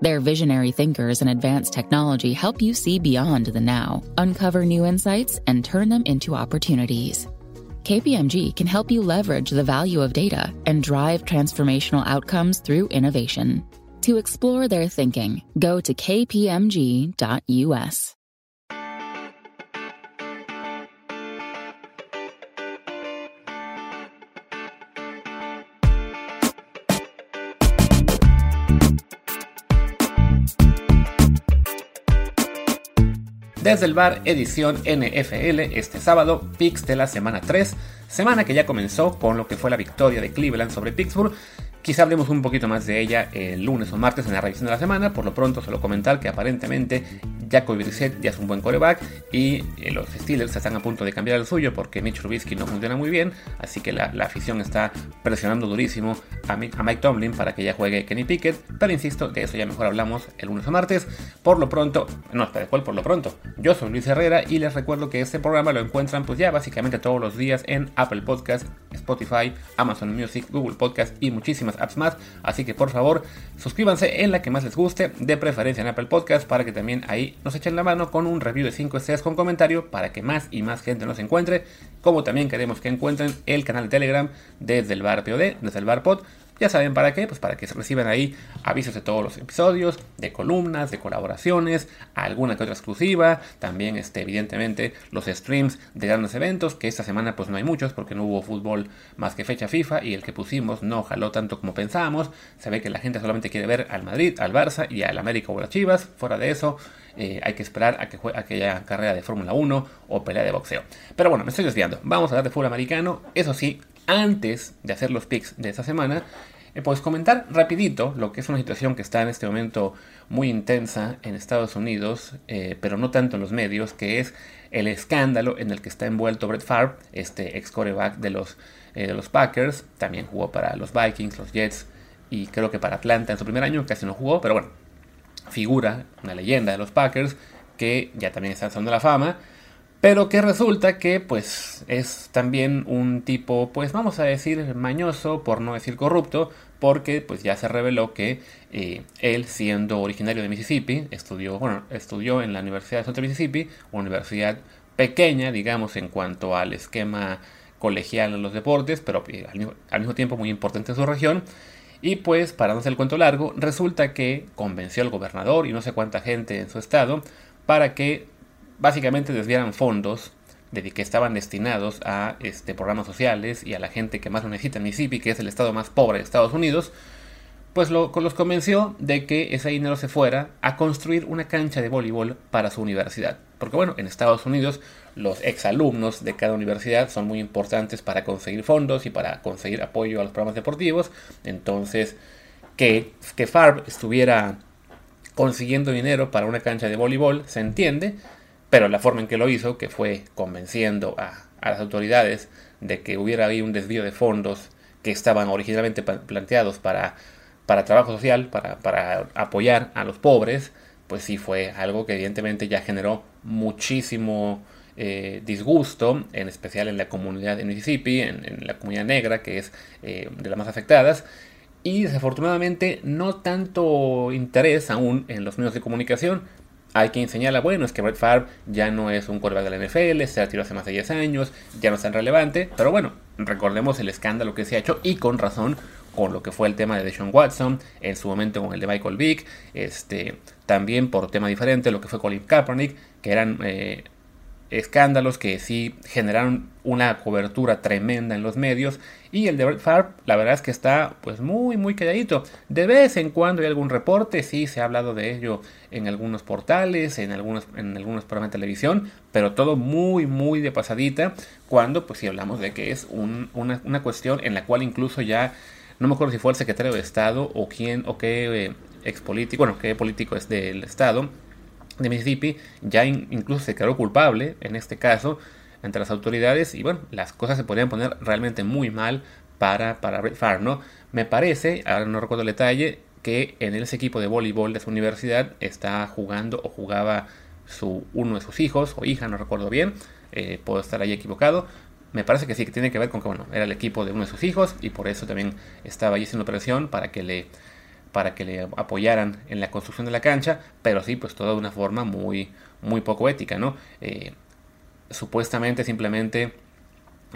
Their visionary thinkers and advanced technology help you see beyond the now, uncover new insights, and turn them into opportunities. KPMG can help you leverage the value of data and drive transformational outcomes through innovation. To explore their thinking, go to kpmg.us. Desde el bar edición NFL este sábado, picks de la semana 3, semana que ya comenzó con lo que fue la victoria de Cleveland sobre Pittsburgh. Quizá hablemos un poquito más de ella el lunes o martes en la revisión de la semana. Por lo pronto, solo comentar que aparentemente Jacoby Brissett ya es un buen coreback y eh, los Steelers están a punto de cambiar el suyo porque Mitch Trubisky no funciona muy bien. Así que la, la afición está presionando durísimo a, Mi- a Mike Tomlin para que ya juegue Kenny Pickett. Pero insisto, de eso ya mejor hablamos el lunes o martes. Por lo pronto, no, espera, ¿cuál por lo pronto? Yo soy Luis Herrera y les recuerdo que este programa lo encuentran pues ya básicamente todos los días en Apple Podcast, Spotify, Amazon Music, Google Podcast y muchísimas apps más. Así que por favor, suscríbanse en la que más les guste, de preferencia en Apple Podcast, para que también ahí nos echen la mano con un review de 5 estrellas con comentario para que más y más gente nos encuentre. Como también queremos que encuentren el canal de Telegram desde el bar POD, desde el bar Pod. Ya saben para qué, pues para que reciban ahí avisos de todos los episodios, de columnas, de colaboraciones, alguna que otra exclusiva, también este, evidentemente los streams de grandes eventos, que esta semana pues no hay muchos porque no hubo fútbol más que fecha FIFA y el que pusimos no jaló tanto como pensábamos, se ve que la gente solamente quiere ver al Madrid, al Barça y al América o las Chivas, fuera de eso eh, hay que esperar a que juegue aquella carrera de Fórmula 1 o pelea de boxeo. Pero bueno, me estoy desviando, vamos a hablar de fútbol americano, eso sí, antes de hacer los picks de esta semana, eh, pues comentar rapidito lo que es una situación que está en este momento muy intensa en Estados Unidos, eh, pero no tanto en los medios, que es el escándalo en el que está envuelto Brett Favre, este ex coreback de los, eh, de los Packers, también jugó para los Vikings, los Jets y creo que para Atlanta en su primer año, casi no jugó, pero bueno, figura, una leyenda de los Packers, que ya también está en la Fama, pero que resulta que pues es también un tipo, pues vamos a decir mañoso, por no decir corrupto, porque pues ya se reveló que eh, él siendo originario de Mississippi, estudió, bueno, estudió en la Universidad de Central Mississippi, universidad pequeña, digamos, en cuanto al esquema colegial en los deportes, pero eh, al mismo, al mismo tiempo muy importante en su región. Y pues, para no hacer el cuento largo, resulta que convenció al gobernador y no sé cuánta gente en su estado para que básicamente desviaran fondos de que estaban destinados a este, programas sociales y a la gente que más lo necesita en Mississippi, que es el estado más pobre de Estados Unidos, pues lo, los convenció de que ese dinero se fuera a construir una cancha de voleibol para su universidad. Porque bueno, en Estados Unidos los exalumnos de cada universidad son muy importantes para conseguir fondos y para conseguir apoyo a los programas deportivos. Entonces, que, que Farb estuviera consiguiendo dinero para una cancha de voleibol, se entiende, pero la forma en que lo hizo, que fue convenciendo a, las autoridades de que hubiera ahí un desvío de fondos que estaban originalmente planteados para, para trabajo social, para, para apoyar a los pobres, pues sí fue algo que evidentemente ya generó muchísimo eh, disgusto, en especial en la comunidad de Mississippi, en, en la comunidad negra, que es eh, de las más afectadas, y desafortunadamente no tanto interés aún en los medios de comunicación. Hay quien señala, bueno, es que Brett Favre ya no es un quarterback de la NFL, se retiró hace más de 10 años, ya no es tan relevante, pero bueno, recordemos el escándalo que se ha hecho y con razón con lo que fue el tema de Deshaun Watson, en su momento con el de Michael Vick, este, también por tema diferente lo que fue Colin Kaepernick, que eran eh, escándalos que sí generaron una cobertura tremenda en los medios. Y el de Brett Favre la verdad es que está pues muy muy calladito. De vez en cuando hay algún reporte sí se ha hablado de ello en algunos portales en algunos en algunos programas de televisión pero todo muy muy de pasadita cuando pues si hablamos de que es una, una, cuestión en la cual incluso ya no me acuerdo si fue el secretario de Estado o quién o qué eh, ex político bueno qué político es del Estado de Mississippi ya incluso se quedó culpable en este caso ante las autoridades y bueno, las cosas se podrían poner realmente muy mal para, para Brett ¿no? Me parece, ahora no recuerdo el detalle, que en ese equipo de voleibol de su universidad está jugando o jugaba su, uno de sus hijos o hija, no recuerdo bien, eh, puedo estar ahí equivocado. Me parece que sí, que tiene que ver con que bueno, era el equipo de uno de sus hijos y por eso también estaba ahí haciendo presión para que le para que le apoyaran en la construcción de la cancha, pero sí, pues todo de una forma muy, muy poco ética, ¿no? Eh, supuestamente simplemente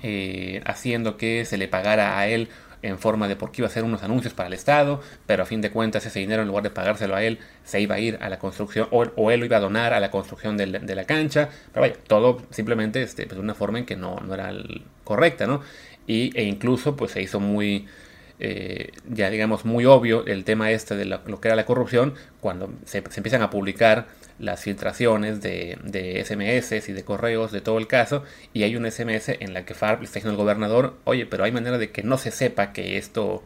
eh, haciendo que se le pagara a él en forma de porque iba a hacer unos anuncios para el Estado, pero a fin de cuentas ese dinero en lugar de pagárselo a él se iba a ir a la construcción o, él lo iba a donar a la construcción de la, cancha, pero vaya, todo simplemente este, pues, de una forma en que no, no era correcta, ¿no? Y, e incluso pues se hizo muy, eh, ya digamos, muy obvio el tema este de lo, que era la corrupción cuando se, empiezan a publicar las filtraciones de, SMS y de correos de todo el caso y hay un SMS en la que Farb está diciendo al gobernador, oye, pero hay manera de que no se sepa que esto,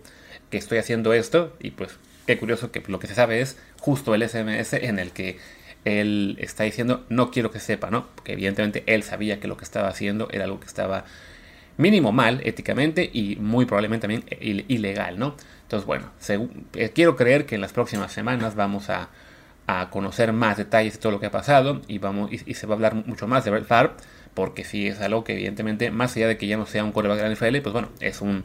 que estoy haciendo esto y pues qué curioso que lo que se sabe es justo el SMS en el que él está diciendo no quiero que sepa, ¿no? Porque evidentemente él sabía que lo que estaba haciendo era algo que estaba mínimo mal éticamente y muy probablemente también ilegal, ¿no? Entonces, bueno, eh, quiero creer que en las próximas semanas vamos a, conocer más detalles de todo lo que ha pasado y, vamos, y, se va a hablar mucho más de Brett Favre, porque sí es algo que evidentemente, más allá de que ya no sea un quarterback de la NFL, pues bueno, es un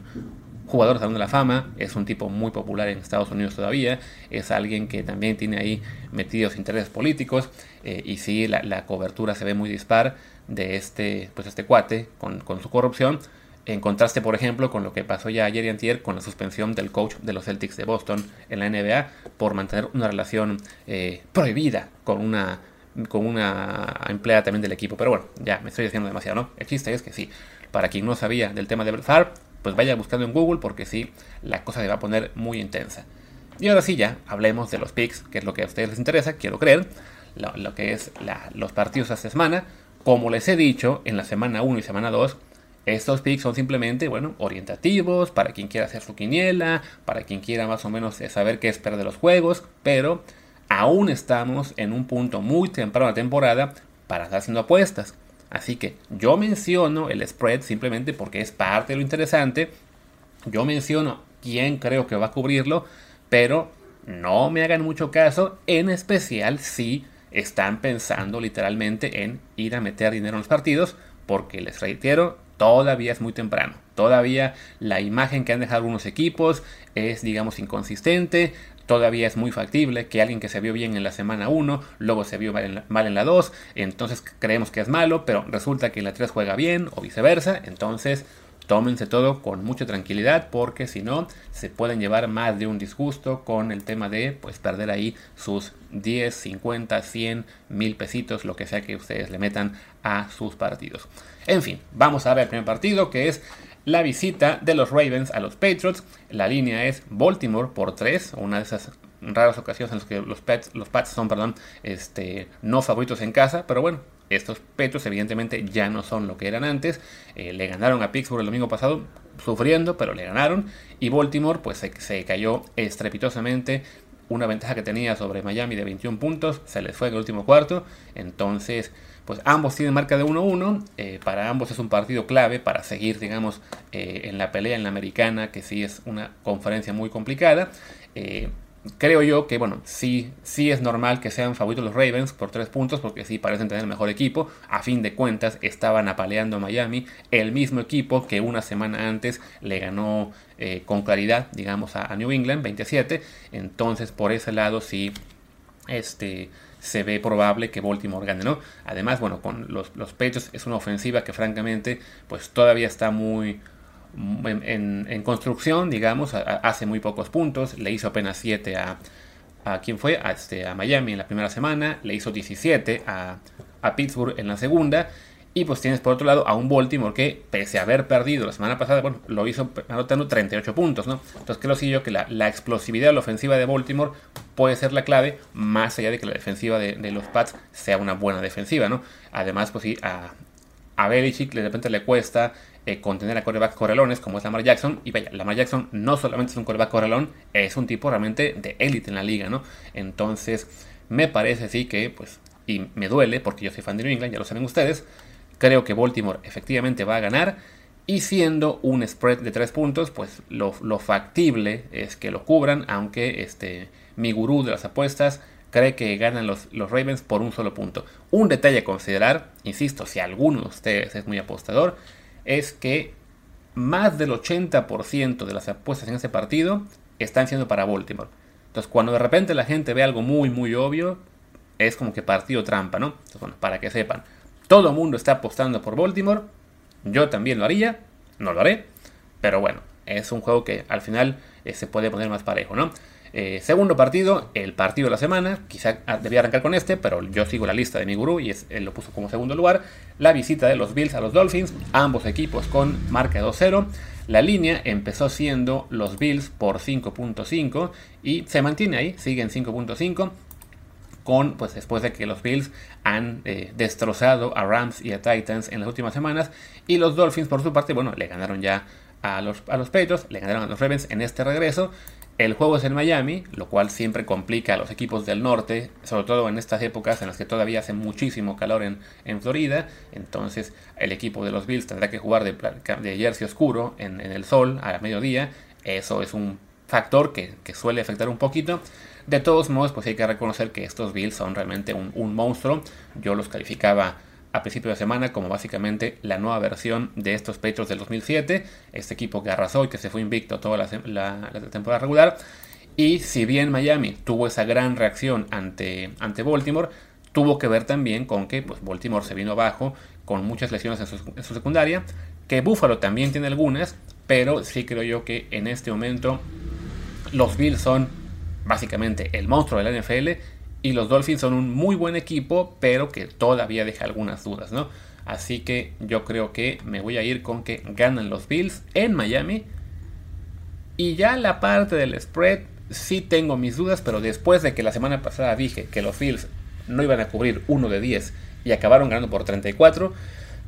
jugador Salón de la Fama, es un tipo muy popular en Estados Unidos todavía, es alguien que también tiene ahí metidos intereses políticos eh, y sí, la cobertura se ve muy dispar de este, pues este cuate con, su corrupción. En contraste, por ejemplo, con lo que pasó ya ayer y antier con la suspensión del coach de los Celtics de Boston en la NBA por mantener una relación eh, prohibida con una, con una empleada también del equipo. Pero bueno, ya me estoy diciendo demasiado, ¿no? El chiste es que sí, para quien no sabía del tema de Brett pues vaya buscando en Google porque sí, la cosa se va a poner muy intensa. Y ahora sí, ya hablemos de los picks, que es lo que a ustedes les interesa, quiero creer, lo, que es los partidos esta semana. Como les he dicho en la semana 1 y semana 2, estos picks son simplemente, bueno, orientativos para quien quiera hacer su quiniela, para quien quiera más o menos saber qué esperar de los juegos, pero aún estamos en un punto muy temprano de la temporada para estar haciendo apuestas. Así que yo menciono el spread simplemente porque es parte de lo interesante. Yo menciono quién creo que va a cubrirlo, pero no me hagan mucho caso, en especial si están pensando literalmente en ir a meter dinero en los partidos, porque les reitero, todavía es muy temprano. Todavía la imagen que han dejado algunos equipos es, digamos, inconsistente. Todavía es muy factible que alguien que se vio bien en la semana 1, luego se vio mal en, la, mal en la 2, entonces creemos que es malo, pero resulta que en la 3 juega bien o viceversa. Entonces tómense todo con mucha tranquilidad porque si no se pueden llevar más de un disgusto con el tema de pues perder ahí sus 10, 50, 100, mil pesitos, lo que sea que ustedes le metan a sus partidos. En fin, vamos a ver el primer partido que es la visita de los Ravens a los Patriots. La línea es Baltimore por 3, una de esas raras ocasiones en las que los Pats, los Pats son perdón, este, no favoritos en casa, pero bueno, estos Petros evidentemente ya no son lo que eran antes. Eh, le ganaron a Pittsburgh el domingo pasado sufriendo, pero le ganaron. Y Baltimore pues se, cayó estrepitosamente. Una ventaja que tenía sobre Miami de 21 puntos se les fue en el último cuarto. Entonces pues ambos tienen marca de 1-1. Eh, para ambos es un partido clave para seguir digamos eh, en la pelea en la americana que sí es una conferencia muy complicada creo yo que, bueno, sí, sí es normal que sean favoritos los Ravens por tres puntos, porque sí parecen tener el mejor equipo. A fin de cuentas, estaban apaleando a Miami, el mismo equipo que una semana antes le ganó eh, con claridad, digamos, a, New England 27. Entonces, por ese lado, sí, este se ve probable que Baltimore gane, ¿no? Además, bueno, con los, los pechos es una ofensiva que francamente, pues todavía está muy, en, construcción, digamos, hace muy pocos puntos, le hizo apenas 7 a, a quién fue, a, este, a Miami en la primera semana, le hizo 17 a, a Pittsburgh en la segunda, Y pues tienes por otro lado a un Baltimore que, pese a haber perdido la semana pasada, bueno, lo hizo anotando 38 puntos, ¿no? Entonces creo sí yo que la, explosividad de la ofensiva de Baltimore puede ser la clave, más allá de que la defensiva de, los Pats sea una buena defensiva, ¿no? Además, pues sí, a, a Belichick de repente le cuesta eh, contener a coreback correlones como es Lamar Jackson. Y vaya, Lamar Jackson no solamente es un coreback correlón, es un tipo realmente de élite en la liga, ¿no? Entonces, me parece sí que, pues, y me duele porque yo soy fan de New England, ya lo saben ustedes Creo que Baltimore efectivamente va a ganar. Y siendo un spread de 3 puntos, pues lo, factible es que lo cubran, aunque este, mi gurú de las apuestas cree que ganan los, los, Ravens por un solo punto. Un detalle a considerar, insisto, si alguno de ustedes es muy apostador, es que más del 80% de las apuestas en ese partido están siendo para Baltimore. Entonces, cuando de repente la gente ve algo muy, muy obvio, es como que partido trampa, ¿no? Entonces, bueno, para que sepan. Todo el mundo está apostando por Baltimore. Yo también lo haría. No lo haré. Pero bueno, es un juego que al final eh, se puede poner más parejo, ¿no? Eh, segundo partido, el partido de la semana. Quizá debía arrancar con este, pero yo sigo la lista de mi gurú y él lo puso como segundo lugar. La visita de los Bills a los Dolphins. Ambos equipos con marca 2-0. La línea empezó siendo los Bills por 5.5 y se mantiene ahí, sigue en 5.5 con, pues después de que los Bills han eh, destrozado a Rams y a Titans en las últimas semanas. Y los Dolphins, por su parte, bueno, le ganaron ya a los, a los Patriots, le ganaron a los Ravens en este regreso. El juego es en Miami, lo cual siempre complica a los equipos del norte, sobre todo en estas épocas en las que todavía hace muchísimo calor en, en Florida. Entonces el equipo de los Bills tendrá que jugar de, de jersey oscuro en, en, el sol a mediodía. Eso es un factor que, que suele afectar un poquito. De todos modos, pues hay que reconocer que estos Bills son realmente un, monstruo. Yo los calificaba a principio de semana como básicamente la nueva versión de estos Patriots del 2007. Este equipo que arrasó y que se fue invicto toda la, temporada regular. Y si bien Miami tuvo esa gran reacción ante, ante Baltimore, tuvo que ver también con que pues, Baltimore se vino abajo con muchas lesiones en su, en su, secundaria, que Buffalo también tiene algunas, pero sí creo yo que en este momento los Bills son básicamente el monstruo de la NFL. Y los Dolphins son un muy buen equipo, pero que todavía deja algunas dudas, ¿no? Así que yo creo que me voy a ir con que ganan los Bills en Miami. Y ya la parte del spread, sí tengo mis dudas, pero después de que la semana pasada dije que los Bills no iban a cubrir uno de 10 y acabaron ganando por 34,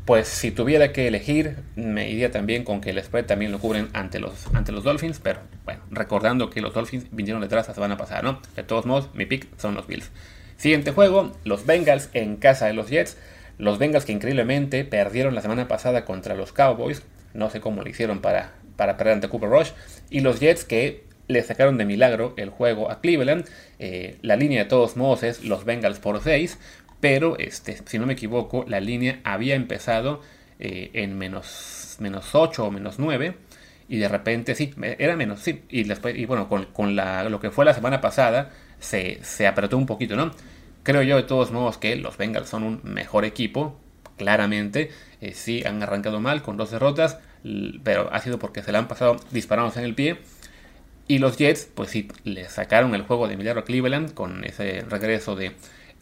pues si tuviera que elegir, me iría también con que el spread también lo cubren ante los, ante los Dolphins, pero bueno, recordando que los Dolphins vinieron detrás la semana pasada, ¿no? De todos modos, mi pick son los Bills. Siguiente juego, los Bengals en casa de los Jets. Los Bengals que increíblemente perdieron la semana pasada contra los Cowboys. No sé cómo lo hicieron para, para perder ante Cooper Rush. Y los Jets que le sacaron de milagro el juego a Cleveland. Eh, la línea de todos modos es los Bengals por 6 pero este, si no me equivoco, la línea había empezado eh, en menos, menos 8 o menos 9 y de repente sí, era menos, sí, y después, y bueno, con, lo que fue la semana pasada se, apretó un poquito, ¿no? Creo yo de todos modos que los Bengals son un mejor equipo, claramente, eh, sí han arrancado mal con dos derrotas, pero ha sido porque se le han pasado disparados en el pie. Y los Jets, pues sí, le sacaron el juego de milagro a Cleveland con ese regreso de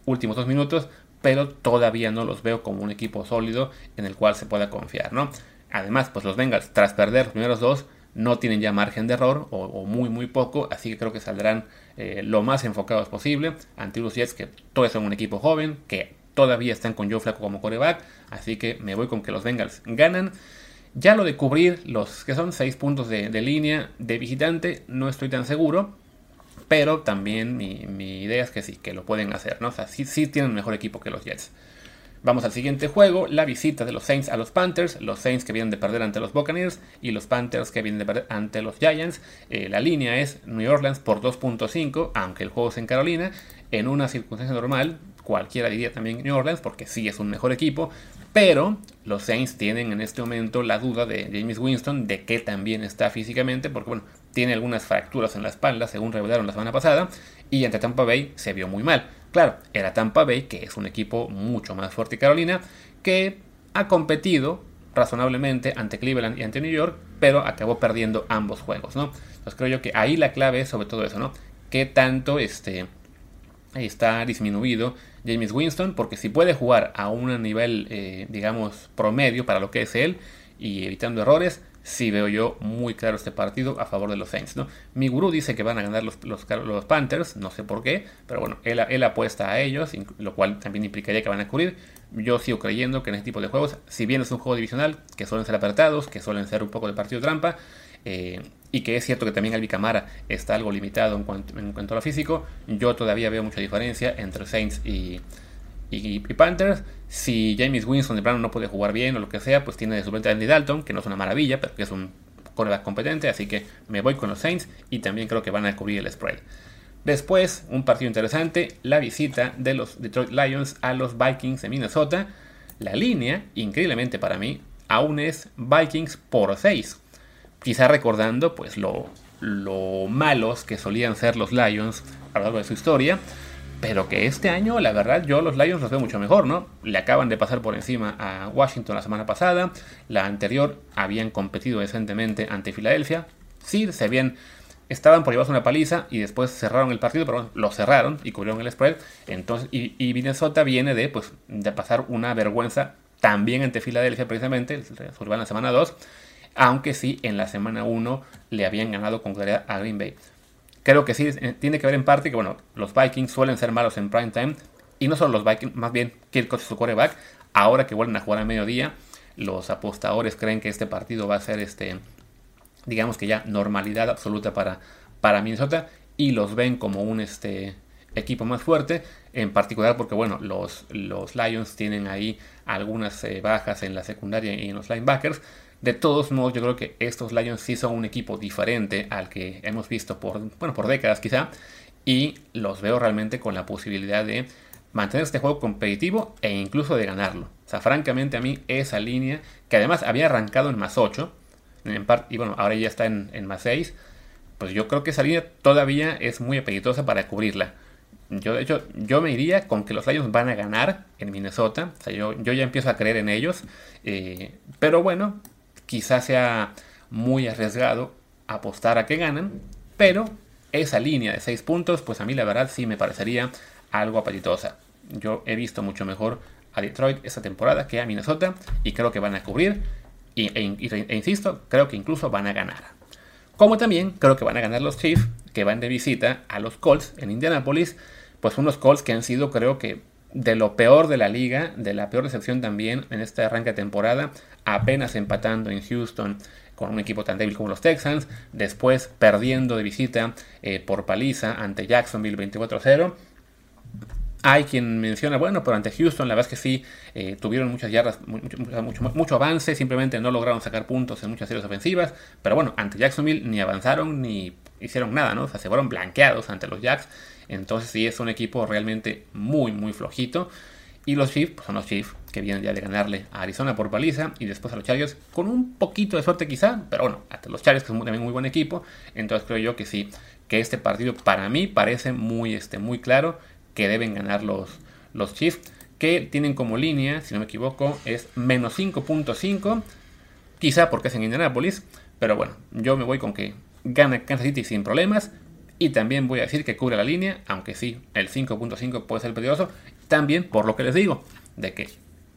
últimos dos minutos, pero todavía no los veo como un equipo sólido en el cual se pueda confiar, ¿no? Además, pues los Bengals, tras perder los primeros dos, no tienen ya margen de error o, muy muy poco, así que creo que saldrán eh, lo más enfocados posible ante los Jets que todos son un equipo joven, que todavía están con Joe Flaco como coreback, así que me voy con que los Bengals ganan. Ya lo de cubrir los que son 6 puntos de, de línea de visitante, no estoy tan seguro, pero también mi, idea es que sí, que lo pueden hacer, ¿no? O sea, sí, sí tienen mejor equipo que los Jets. Vamos al siguiente juego, la visita de los Saints a los Panthers, los Saints que vienen de perder ante los Buccaneers y los Panthers que vienen de perder ante los Giants. Eh, la línea es New Orleans por 2.5, aunque el juego es en Carolina. En una circunstancia normal, cualquiera diría también New Orleans porque sí es un mejor equipo, pero los Saints tienen en este momento la duda de James Winston de que también está físicamente, porque bueno, tiene algunas fracturas en la espalda, según revelaron la semana pasada, y ante Tampa Bay se vio muy mal. Claro, era Tampa Bay, que es un equipo mucho más fuerte que Carolina, que ha competido razonablemente ante Cleveland y ante New York, pero acabó perdiendo ambos juegos, ¿no? Entonces creo yo que ahí la clave es sobre todo eso, ¿no? ¿Qué tanto este, está disminuido James Winston, porque si puede jugar a un nivel, eh, digamos, promedio para lo que es él y evitando errores, sí veo yo muy claro este partido a favor de los Saints. ¿no? Mi gurú dice que van a ganar los, los, Panthers, no sé por qué, pero bueno, él, él, apuesta a ellos, lo cual también implicaría que van a cubrir. Yo sigo creyendo que en este tipo de juegos, si bien es un juego divisional, que suelen ser apretados, que suelen ser un poco de partido trampa, eh, y que es cierto que también Albi Camara está algo limitado en cuanto, en cuanto a lo físico, yo todavía veo mucha diferencia entre Saints y, y, Panthers. Si James Winston de plano no puede jugar bien o lo que sea, pues tiene de suplente a Andy Dalton, que no es una maravilla, pero que es un cornerback competente, así que me voy con los Saints y también creo que van a cubrir el spread. Después, un partido interesante, la visita de los Detroit Lions a los Vikings de Minnesota. La línea, increíblemente para mí, aún es Vikings por 6. Quizá recordando pues lo malos que solían ser los Lions a lo largo de su historia. Pero que este año, la verdad, yo los Lions los veo mucho mejor, ¿no? Le acaban de pasar por encima a Washington la semana pasada. La anterior habían competido decentemente ante Filadelfia. Sí, se habían. Estaban por llevarse una paliza y después cerraron el partido, pero lo cerraron y cubrieron el spread. Entonces, y, y, Minnesota viene de, pues, de pasar una vergüenza también ante Filadelfia, precisamente, en la semana 2. Aunque sí, en la semana 1 le habían ganado con claridad a Green Bay. Creo que sí, eh, tiene que ver en parte que, bueno, los Vikings suelen ser malos en prime time. Y no solo los Vikings, más bien Kirk su quarterback. Ahora que vuelven a jugar a mediodía, los apostadores creen que este partido va a ser, este, digamos que ya normalidad absoluta para, para Minnesota. Y los ven como un este, equipo más fuerte. En particular porque, bueno, los, los Lions tienen ahí algunas eh, bajas en la secundaria y en los linebackers. De todos modos, yo creo que estos Lions sí son un equipo diferente al que hemos visto por, bueno, por décadas quizá. Y los veo realmente con la posibilidad de mantener este juego competitivo e incluso de ganarlo. O sea, francamente a mí esa línea, que además había arrancado en más 8, en y bueno, ahora ya está en, más 6, pues yo creo que esa línea todavía es muy apetitosa para cubrirla. Yo, de hecho, yo me iría con que los Lions van a ganar en Minnesota. O sea, yo, yo ya empiezo a creer en ellos. Eh, pero bueno, quizás sea muy arriesgado apostar a que ganen, pero esa línea de 6 puntos, pues a mí la verdad sí me parecería algo apetitosa. Yo he visto mucho mejor a Detroit esta temporada que a Minnesota y creo que van a cubrir e, e, insisto, creo que incluso van a ganar. Como también creo que van a ganar los Chiefs que van de visita a los Colts en Indianapolis, pues unos Colts que han sido creo que de lo peor de la liga, de la peor recepción también en este arranque de temporada, apenas empatando en Houston con un equipo tan débil como los Texans, después perdiendo de visita eh, por paliza ante Jacksonville 24-0. Hay quien menciona, bueno, pero ante Houston la verdad es que sí, eh, tuvieron muchas yardas, mucho, mucho, mucho, avance, simplemente no lograron sacar puntos en muchas series ofensivas, pero bueno, ante Jacksonville ni avanzaron ni hicieron nada, ¿no? O sea, se fueron blanqueados ante los Jacks entonces sí es un equipo realmente muy, muy flojito. Y los Chiefs pues, son los Chiefs que vienen ya de ganarle a Arizona por paliza y después a los Chargers con un poquito de suerte quizá, pero bueno, hasta los Chargers que son también muy buen equipo. Entonces creo yo que sí, que este partido para mí parece muy, este, muy claro que deben ganar los, los Chiefs, que tienen como línea, si no me equivoco, es menos 5.5, quizá porque es en Indianapolis, pero bueno, yo me voy con que gana Kansas City sin problemas, y también voy a decir que cubre la línea, aunque sí, el 5.5 puede ser peligroso. También por lo que les digo, de que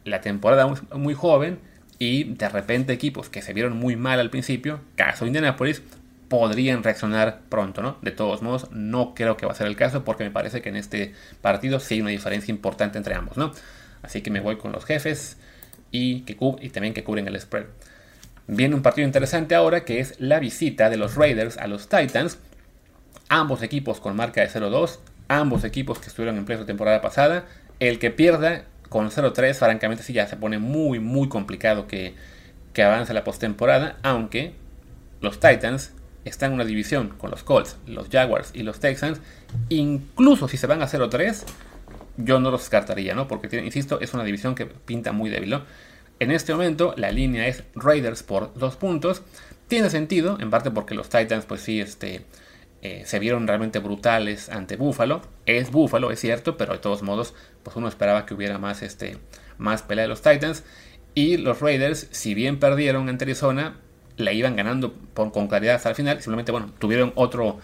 la temporada es muy joven y de repente equipos que se vieron muy mal al principio, caso Indianapolis, podrían reaccionar pronto, ¿no? De todos modos, no creo que va a ser el caso porque me parece que en este partido sí hay una diferencia importante entre ambos, ¿no? Así que me voy con los jefes y, que y también que cubren el spread. Viene un partido interesante ahora que es la visita de los Raiders a los Titans ambos equipos con marca de 0-2, ambos equipos que estuvieron en pleno temporada pasada. El que pierda con 0-3, francamente sí ya se pone muy, muy complicado que, que avance la postemporada, aunque los Titans están en una división con los Colts, los Jaguars y los Texans. Incluso si se van a 0-3, yo no los descartaría, ¿no? Porque, insisto, es una división que pinta muy débil, ¿no? En este momento la línea es Raiders por 2 puntos. Tiene sentido, en parte porque los Titans, pues sí, este, eh, se vieron realmente brutales ante Buffalo. Es Buffalo, es cierto, pero de todos modos, pues uno esperaba que hubiera más, este, más pelea de los Titans. Y los Raiders, si bien perdieron ante Arizona, la iban ganando con claridad hasta el final. Simplemente, bueno, tuvieron otro,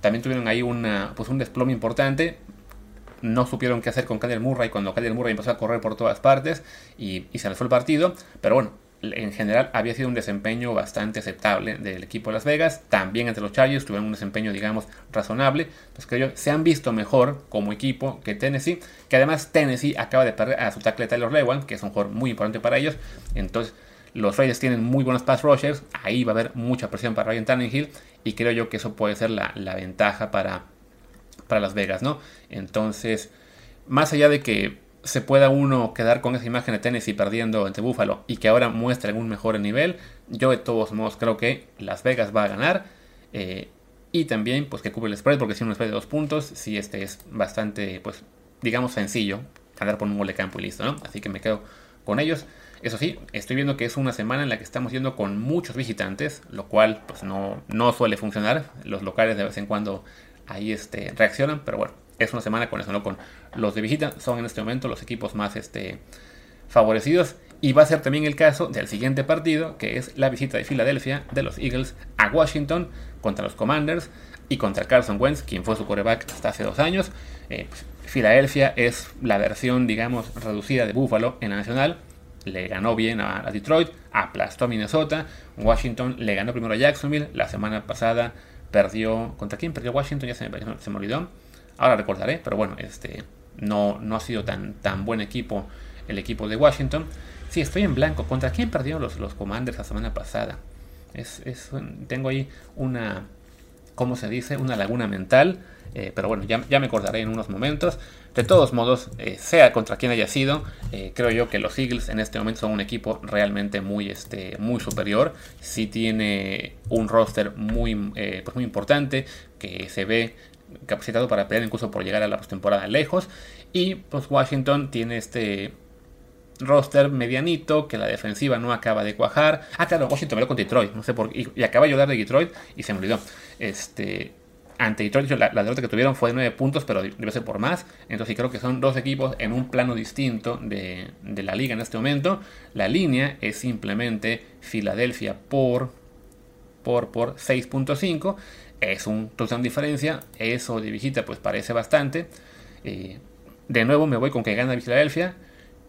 también tuvieron ahí una, pues un desplome importante. no supieron qué hacer con Kyler Murray cuando Kyler Murray empezó a correr por todas partes y, y se les fue el partido. Pero bueno, en general había sido un desempeño bastante aceptable del equipo de Las Vegas. También entre los Chargers tuvieron un desempeño, digamos, razonable. Pues que ellos se han visto mejor como equipo que Tennessee. Que además Tennessee acaba de perder a su tackle Tyler Lewan, que es un jugador muy importante para ellos. Entonces, los Raiders tienen muy buenos pass rushers. Ahí va a haber mucha presión para Ryan Tannehill. Y creo yo que eso puede ser la, la ventaja para, para Las Vegas, ¿no? Entonces, más allá de que se pueda uno quedar con esa imagen de Tennessee perdiendo ante Buffalo y que ahora muestre algún mejor nivel, yo de todos modos creo que Las Vegas va a ganar. Eh, y también pues que cubre el spread, porque si un spread de dos puntos, si este es bastante, pues digamos sencillo, andar por un gol de campo y listo, ¿no? Así que me quedo con ellos. Eso sí, estoy viendo que es una semana en la que estamos yendo con muchos visitantes, lo cual pues no, no suele funcionar. Los locales de vez en cuando ahí este, reaccionan, pero bueno, es una semana con eso, ¿no? Con los de visita son en este momento los equipos más este, favorecidos. Y va a ser también el caso del siguiente partido, que es la visita de Filadelfia de los Eagles a Washington contra los Commanders y contra Carson Wentz, quien fue su quarterback hasta hace dos años. Eh, pues, Filadelfia es la versión, digamos, reducida de Buffalo en la nacional. Le ganó bien a, Detroit, aplastó a Minnesota. Washington le ganó primero a Jacksonville. La semana pasada perdió. ¿Contra quién perdió Washington? Ya se se me olvidó. Ahora recordaré, pero bueno, este no, no ha sido tan, tan buen equipo el equipo de Washington. Sí, estoy en blanco. ¿Contra quién perdieron los, los Commanders la semana pasada? Es, es, tengo ahí una, ¿cómo se dice? Una laguna mental. Eh, pero bueno, ya, ya, me acordaré en unos momentos. De todos modos, eh, sea contra quien haya sido, eh, creo yo que los Eagles en este momento son un equipo realmente muy, este, muy superior. Sí tiene un roster muy, pues muy importante que se ve capacitado para pelear incluso por llegar a la postemporada lejos. Y pues Washington tiene este roster medianito, que la defensiva no acaba de cuajar. Ah, claro, Washington me con Detroit, no sé por qué. Y, acaba de ayudar de Detroit y se me olvidó. Este, ante Detroit, la, la, derrota que tuvieron fue de 9 puntos, pero debe ser por más. Entonces creo que son dos equipos en un plano distinto de, de la liga en este momento. La línea es simplemente Filadelfia por, por, por 6.5 es un touchdown diferencia. Eso de visita pues parece bastante. Eh, de nuevo me voy con que gana Filadelfia.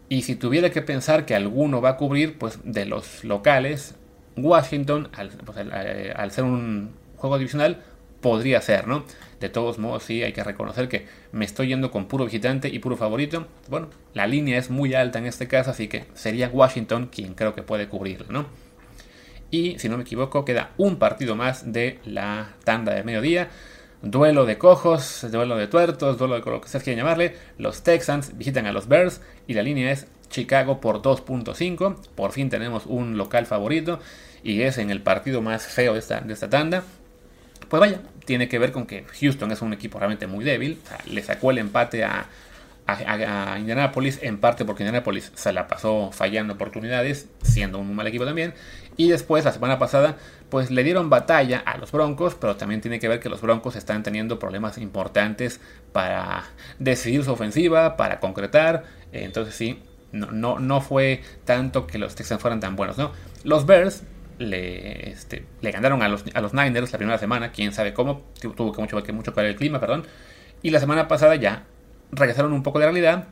Y si tuviera que pensar que alguno va a cubrir, pues de los locales, Washington, al, pues, eh, al ser un juego divisional, podría ser, ¿no? De todos modos, sí, hay que reconocer que me estoy yendo con puro visitante y puro favorito. Bueno, la línea es muy alta en este caso, así que sería Washington quien creo que puede cubrirlo, ¿no? Y si no me equivoco, queda un partido más de la tanda de mediodía. Duelo de cojos, duelo de tuertos, duelo de lo que ustedes quieran llamarle. Los Texans visitan a los Bears y la línea es Chicago por 2.5. Por fin tenemos un local favorito y es en el partido más feo de esta, de esta tanda. Pues vaya, tiene que ver con que Houston es un equipo realmente muy débil. O sea, le sacó el empate a, a, a, Indianapolis, en parte porque Indianapolis se la pasó fallando oportunidades, siendo un mal equipo también. Y después, la semana pasada, pues le dieron batalla a los Broncos, pero también tiene que ver que los Broncos están teniendo problemas importantes para decidir su ofensiva, para concretar. Entonces sí, no, no, no fue tanto que los Texans fueran tan buenos, ¿no? Los Bears le, este, le ganaron a los, a los Niners la primera semana, quién sabe cómo, tuvo que mucho, que mucho el clima, perdón. Y la semana pasada ya regresaron un poco de realidad,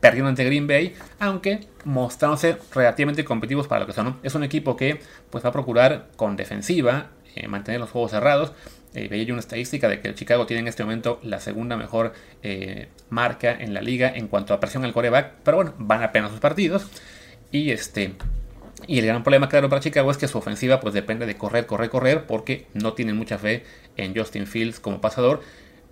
perdieron ante Green Bay, aunque mostrándose relativamente competitivos para lo que son. Es un equipo que pues, va a procurar con defensiva eh, mantener los juegos cerrados. Eh, veía yo una estadística de que Chicago tiene en este momento la segunda mejor eh, marca en la liga en cuanto a presión al coreback, pero bueno, van apenas sus partidos. Y este. Y el gran problema, claro, para Chicago es que su ofensiva pues depende de correr, correr, correr, porque no tienen mucha fe en Justin Fields como pasador.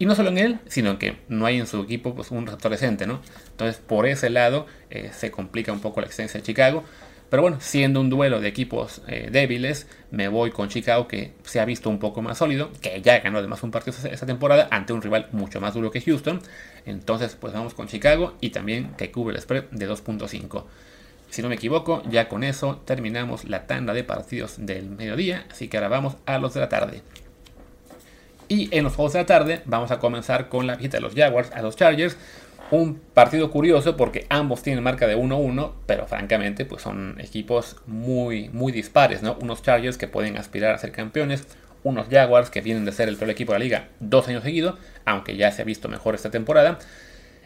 Y no solo en él, sino que no hay en su equipo pues, un receptor decente, ¿no? Entonces, por ese lado, eh, se complica un poco la existencia de Chicago. Pero bueno, siendo un duelo de equipos eh, débiles, me voy con Chicago, que se ha visto un poco más sólido, que ya ganó además un partido esta temporada ante un rival mucho más duro que Houston. Entonces, pues vamos con Chicago y también que cubre el spread de 2.5. Si no me equivoco, ya con eso terminamos la tanda de partidos del mediodía, así que ahora vamos a los de la tarde. Y en los juegos de la tarde vamos a comenzar con la visita de los Jaguars a los Chargers. Un partido curioso porque ambos tienen marca de 1-1, pero francamente pues son equipos muy, muy dispares, ¿no? Unos Chargers que pueden aspirar a ser campeones, unos Jaguars que vienen de ser el peor equipo de la liga dos años seguidos, aunque ya se ha visto mejor esta temporada.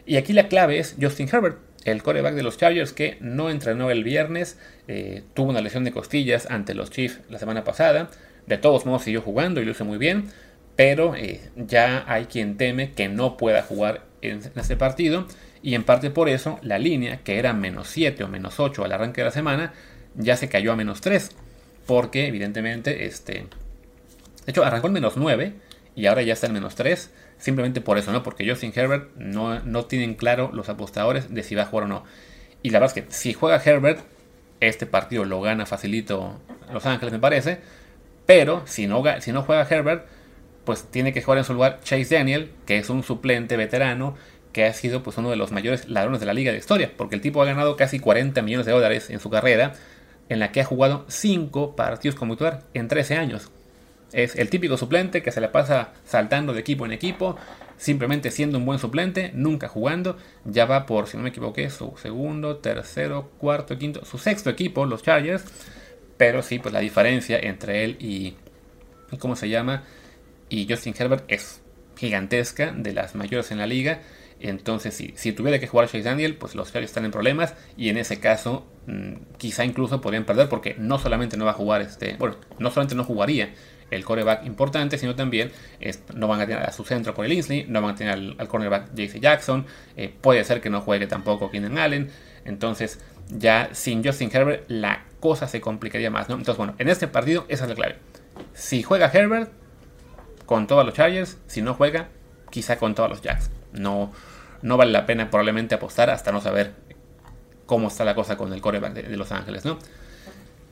Y aquí la clave es Justin Herbert, el coreback de los Chargers que no entrenó el viernes, eh, tuvo una lesión de costillas ante los Chiefs la semana pasada. De todos modos siguió jugando y lo hizo muy bien, pero eh, ya hay quien teme que no pueda jugar en, este partido. Y en parte por eso la línea, que era menos 7 o menos 8 al arranque de la semana, ya se cayó a menos 3. Porque evidentemente, este... De hecho, arrancó en menos 9 y ahora ya está en menos 3. Simplemente por eso, ¿no? Porque Justin Herbert no, no tienen claro los apostadores de si va a jugar o no. Y la verdad es que si juega Herbert, este partido lo gana facilito Los Ángeles, me parece. Pero si no, si no juega Herbert, pues tiene que jugar en su lugar Chase Daniel, que es un suplente veterano que ha sido pues uno de los mayores ladrones de la liga de historia, porque el tipo ha ganado casi 40 millones de dólares en su carrera, en la que ha jugado 5 partidos como titular en 13 años. Es el típico suplente que se le pasa saltando de equipo en equipo, simplemente siendo un buen suplente, nunca jugando. Ya va por, si no me equivoqué, su segundo, tercero, cuarto, quinto, su sexto equipo, los Chargers. Pero sí, pues la diferencia entre él y, ¿cómo se llama? Y Justin Herbert es gigantesca, de las mayores en la liga. Entonces, si, si tuviera que jugar Chase Daniel, pues los Chargers están en problemas. Y en ese caso, mm, quizá incluso podrían perder, porque no solamente no va a jugar este. Bueno, no solamente no jugaría el coreback importante, sino también no van a tener a su centro por el Inslee, no van a tener al, cornerback JC Jackson, eh, puede ser que no juegue tampoco Keenan Allen, entonces ya sin Justin Herbert la cosa se complicaría más. Entonces bueno, en este partido esa es la clave. Si juega Herbert con todos los Chargers, si no juega, quizá con todos los Jacks. No, no vale la pena probablemente apostar hasta no saber cómo está la cosa con el coreback de Los Ángeles, ¿no?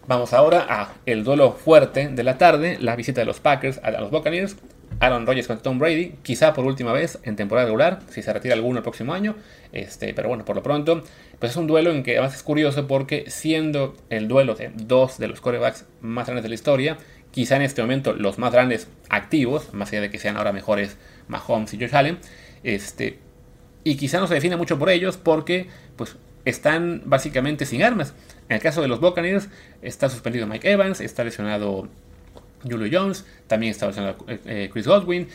Vamos ahora a el duelo fuerte de la tarde, la visita de los Packers a los Buccaneers. Aaron Rodgers con Tom Brady, quizá por última vez en temporada regular, si se retira alguno el próximo año. Este, pero bueno, por lo pronto, pues es un duelo en que además es curioso porque siendo el duelo de dos de los corebacks más grandes de la historia, quizá en este momento los más grandes activos, más allá de que sean ahora mejores Mahomes y Josh Allen, este, y quizá no se define mucho por ellos porque pues están básicamente sin armas. En el caso de los Buccaneers, está suspendido Mike Evans, está lesionado Julio Jones, también está lesionado eh, eh, Chris Godwin,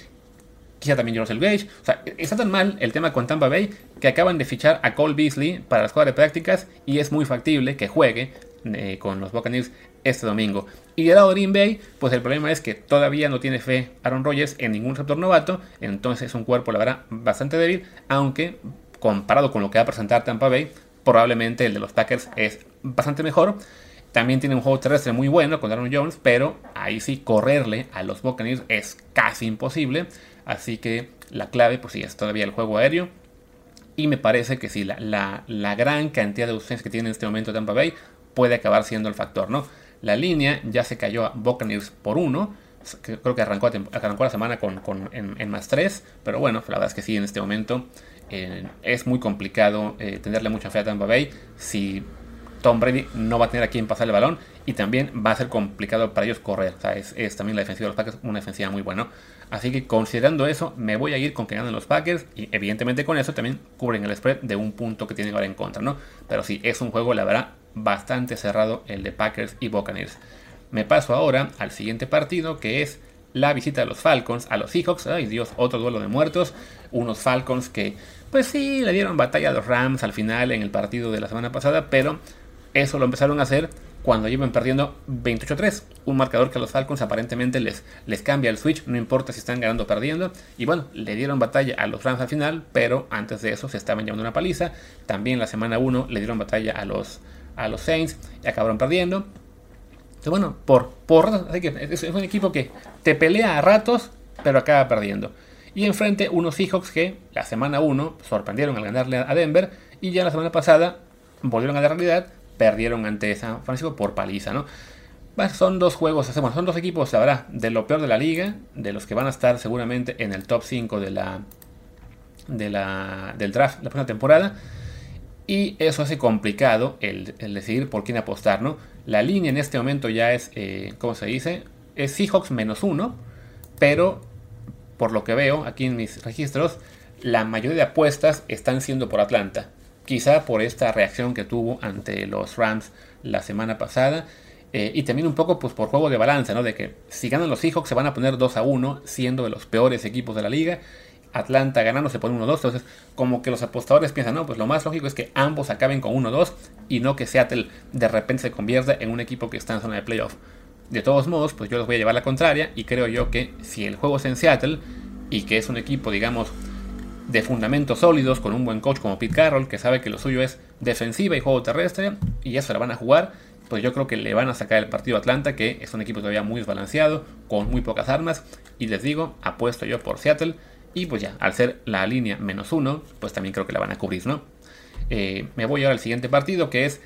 quizá también Russell Gage. O sea, está tan mal el tema con Tampa Bay que acaban de fichar a Cole Beasley para la escuadra de prácticas y es muy factible que juegue eh, con los Buccaneers este domingo. Y del lado de Green Bay, pues el problema es que todavía no tiene fe Aaron Rodgers en ningún receptor novato, entonces es un cuerpo, la verdad, bastante débil, aunque comparado con lo que va a presentar Tampa Bay, probablemente el de los Packers es bastante mejor. También tiene un juego terrestre muy bueno con Aaron Jones, pero ahí sí correrle a los Buccaneers es casi imposible. Así que la clave, pues sí, es todavía el juego aéreo. Y me parece que sí, la, la, gran cantidad de ausencias que tiene en este momento Tampa Bay puede acabar siendo el factor, ¿no? La línea ya se cayó a Buccaneers por uno. Creo que arrancó, arrancó la semana con, en, más 3. Pero bueno, la verdad es que sí, en este momento eh, es muy complicado eh, tenerle mucha fe a Tampa Bay si Tom Brady no va a tener a quien pasar el balón y también va a ser complicado para ellos correr. O sea, es, también la defensiva de los Packers una defensiva muy buena. Así que considerando eso, me voy a ir con que ganen los Packers y evidentemente con eso también cubren el spread de un punto que tienen ahora en contra, ¿no? Pero sí, es un juego, la verdad, bastante cerrado el de Packers y Buccaneers. Me paso ahora al siguiente partido que es la visita de los Falcons a los Seahawks. Ay Dios, otro duelo de muertos. Unos Falcons que pues sí, le dieron batalla a los Rams al final en el partido de la semana pasada, pero eso lo empezaron a hacer cuando iban perdiendo 28-3. Un marcador que a los Falcons aparentemente les, les cambia el switch, no importa si están ganando o perdiendo. Y bueno, le dieron batalla a los Rams al final, pero antes de eso se estaban llevando una paliza. También la semana 1 le dieron batalla a los, a los Saints y acabaron perdiendo. Bueno, por, por es un equipo que te pelea a ratos, pero acaba perdiendo. Y enfrente unos Seahawks que la semana 1 sorprendieron al ganarle a Denver y ya la semana pasada volvieron a la realidad, perdieron ante San Francisco por paliza, ¿no? Son dos juegos, son dos equipos, la verdad, de lo peor de la liga, de los que van a estar seguramente en el top 5 de la, de la, del draft la próxima temporada. Y eso hace complicado el, decidir por quién apostar, ¿no? La línea en este momento ya es, eh, ¿cómo se dice? Es Seahawks menos uno, pero por lo que veo aquí en mis registros, la mayoría de apuestas están siendo por Atlanta. Quizá por esta reacción que tuvo ante los Rams la semana pasada. Eh, y también un poco pues, por juego de balanza, ¿no? De que si ganan los Seahawks se van a poner 2 a 1, siendo de los peores equipos de la liga. Atlanta ganando se pone 1-2. Entonces, como que los apostadores piensan, no, pues lo más lógico es que ambos acaben con 1-2 y no que Seattle de repente se convierta en un equipo que está en zona de playoff. De todos modos, pues yo les voy a llevar la contraria y creo yo que si el juego es en Seattle y que es un equipo, digamos, de fundamentos sólidos, con un buen coach como Pete Carroll, que sabe que lo suyo es defensiva y juego terrestre, y eso la van a jugar, pues yo creo que le van a sacar el partido a Atlanta, que es un equipo todavía muy desbalanceado, con muy pocas armas, y les digo, apuesto yo por Seattle, y pues ya, al ser la línea menos uno, pues también creo que la van a cubrir, ¿no? Eh, me voy ahora al siguiente partido, que es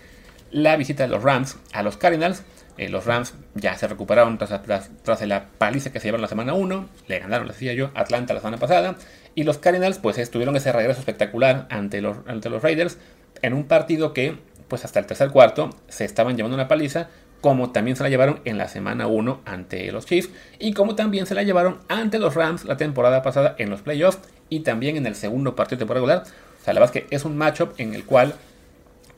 la visita de los Rams a los Cardinals. Eh, los Rams ya se recuperaron tras, tras, la paliza que se llevaron la semana 1. Le ganaron, les decía yo, Atlanta la semana pasada. Y los Cardinals pues estuvieron ese regreso espectacular ante los, ante los Raiders en un partido que pues hasta el tercer cuarto se estaban llevando una paliza como también se la llevaron en la semana 1 ante los Chiefs y como también se la llevaron ante los Rams la temporada pasada en los playoffs y también en el segundo partido de temporada regular. O sea, la verdad es que es un matchup en el cual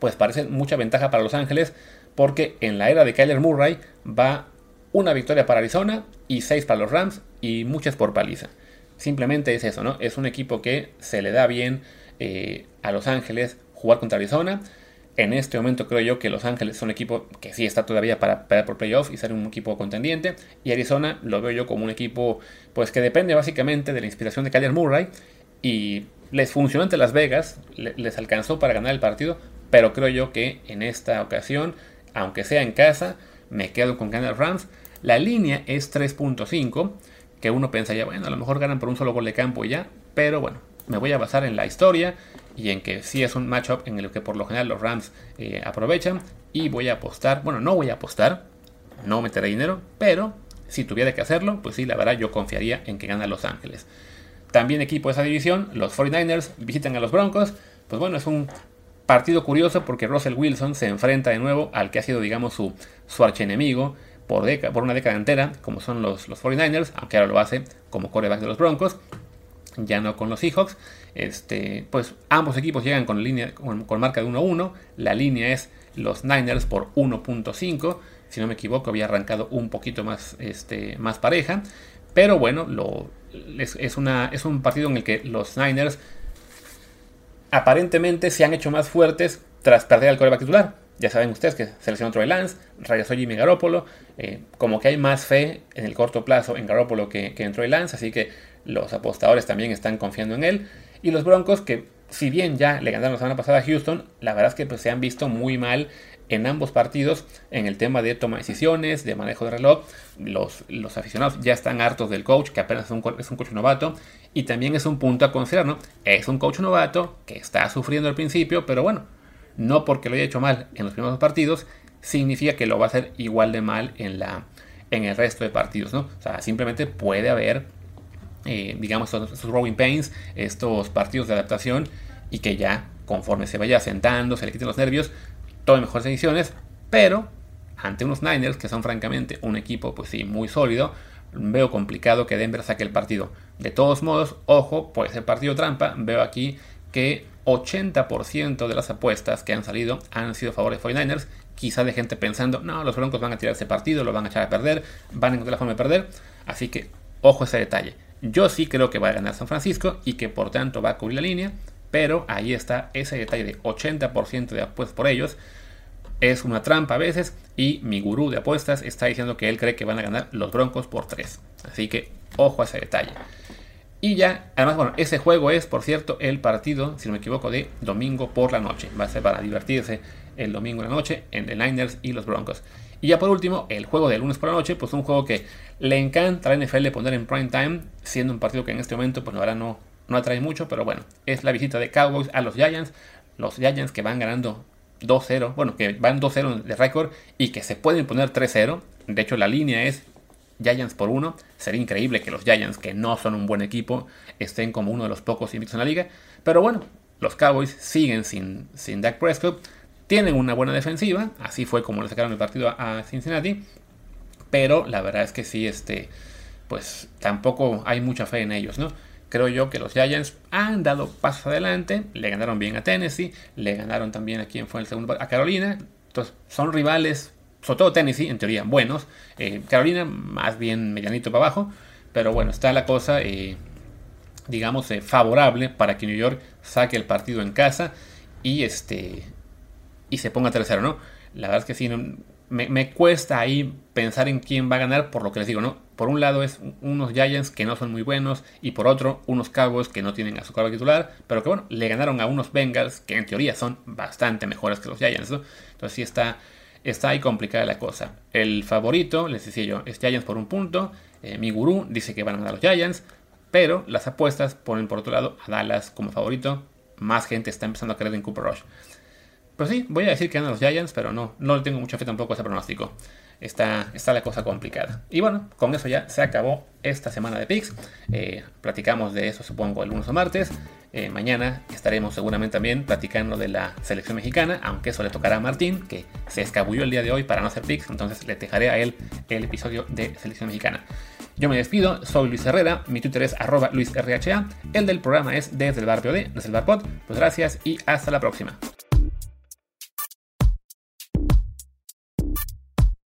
pues parece mucha ventaja para Los Ángeles porque en la era de Kyler Murray va una victoria para Arizona y seis para los Rams y muchas por paliza. Simplemente es eso, ¿no? Es un equipo que se le da bien eh, a Los Ángeles jugar contra Arizona. En este momento creo yo que Los Ángeles es un equipo que sí está todavía para pelear por playoff y ser un equipo contendiente. Y Arizona lo veo yo como un equipo pues que depende básicamente de la inspiración de Kyler Murray. Y les funcionó ante Las Vegas, les alcanzó para ganar el partido. Pero creo yo que en esta ocasión aunque sea en casa, me quedo con ganar Rams. La línea es 3.5, que uno pensaría, bueno, a lo mejor ganan por un solo gol de campo y ya, pero bueno, me voy a basar en la historia y en que sí es un matchup en el que por lo general los Rams eh, aprovechan y voy a apostar, bueno, no voy a apostar, no meteré dinero, pero si tuviera que hacerlo, pues sí, la verdad yo confiaría en que gana Los Ángeles. También equipo de esa división, los 49ers visitan a los Broncos, pues bueno, es un Partido curioso porque Russell Wilson se enfrenta de nuevo al que ha sido, digamos, su, su archenemigo por, por una década entera, como son los, los 49ers, aunque ahora lo hace como coreback de los Broncos, ya no con los Seahawks. Este, pues ambos equipos llegan con, línea, con, marca de 1-1. La línea es los Niners por 1.5. Si no me equivoco, había arrancado un poquito más, este, más pareja. Pero bueno, lo, es, una, es un partido en el que los Niners aparentemente se han hecho más fuertes tras perder al coreback titular. Ya saben ustedes que seleccionó Troy Lance, regresó Jimmy Garoppolo. Eh, como que hay más fe en el corto plazo en Garoppolo que, en Troy Lance, así que los apostadores también están confiando en él. Y los Broncos, que si bien ya le ganaron la semana pasada a Houston, la verdad es que pues, se han visto muy mal en ambos partidos en el tema de toma de decisiones, de manejo de reloj. Los, los aficionados ya están hartos del coach, que apenas es un, es un coach novato, y también es un punto a considerar, ¿no? Es un coach novato que está sufriendo al principio, pero bueno, no porque lo haya hecho mal en los primeros partidos, significa que lo va a hacer igual de mal en, la, en el resto de partidos, ¿no? O sea, simplemente puede haber, eh, digamos, estos, growing pains, estos partidos de adaptación, y que ya conforme se vaya sentando, se le quiten los nervios, tome mejores decisiones, pero ante unos Niners que son francamente un equipo pues sí muy sólido, veo complicado que Denver saque el partido. De todos modos, ojo, puede ser partido trampa, veo aquí que 80% de las apuestas que han salido han sido a favor de 49ers, quizá de gente pensando, no, los Broncos van a tirar ese partido, lo van a echar a perder, van a encontrar la forma de perder, así que ojo ese detalle. Yo sí creo que va a ganar San Francisco y que por tanto va a cubrir la línea, pero ahí está ese detalle de 80% de apuestas por ellos. Es una trampa a veces y mi gurú de apuestas está diciendo que él cree que van a ganar los Broncos por 3. Así que ojo a ese detalle. Y ya, además, bueno, ese juego es, por cierto, el partido, si no me equivoco, de domingo por la noche. Va a ser para divertirse el domingo en la noche en The Niners y los Broncos. Y ya por último, el juego de lunes por la noche, pues un juego que le encanta a la NFL poner en prime time, siendo un partido que en este momento, pues la no, no atrae mucho, pero bueno, es la visita de Cowboys a los Giants. Los Giants que van ganando 2-0, bueno, que van 2-0 de récord y que se pueden poner 3-0. De hecho, la línea es Giants por 1. Sería increíble que los Giants, que no son un buen equipo, estén como uno de los pocos invictos en la liga. Pero bueno, los Cowboys siguen sin, sin Dak Prescott. Tienen una buena defensiva, así fue como le sacaron el partido a Cincinnati. Pero la verdad es que sí, este, pues tampoco hay mucha fe en ellos, ¿no? Creo yo que los Giants han dado pasos adelante, le ganaron bien a Tennessee, le ganaron también a quien fue el segundo, a Carolina. Entonces, son rivales, sobre todo Tennessee, en teoría, buenos. Eh, Carolina, más bien medianito para abajo. Pero bueno, está la cosa. Eh, digamos, eh, favorable para que New York saque el partido en casa y, este, y se ponga tercero, ¿no? La verdad es que sí, me, cuesta ahí pensar en quién va a ganar por lo que les digo, ¿no? Por un lado es unos Giants que no son muy buenos y por otro unos Cowboys que no tienen a su cargo titular, pero que bueno, le ganaron a unos Bengals que en teoría son bastante mejores que los Giants, ¿no? Entonces sí está, está ahí complicada la cosa. El favorito, les decía yo, es Giants por un punto, eh, mi gurú dice que van a ganar los Giants, pero las apuestas ponen por otro lado a Dallas como favorito, más gente está empezando a creer en Cooper Rush. Pues sí, voy a decir que ganan los Giants, pero no, no le tengo mucha fe tampoco a ese pronóstico. Está, está la cosa complicada. Y bueno, con eso ya se acabó esta semana de picks. Eh, platicamos de eso, supongo, el lunes o martes. Eh, mañana estaremos seguramente también platicando de la selección mexicana, aunque eso le tocará a Martín, que se escabulló el día de hoy para no hacer picks, entonces le dejaré a él el episodio de selección mexicana. Yo me despido, soy Luis Herrera, mi Twitter es arroba luisrha, el del programa es desde el bar POD, desde el bar pod. Pues gracias y hasta la próxima.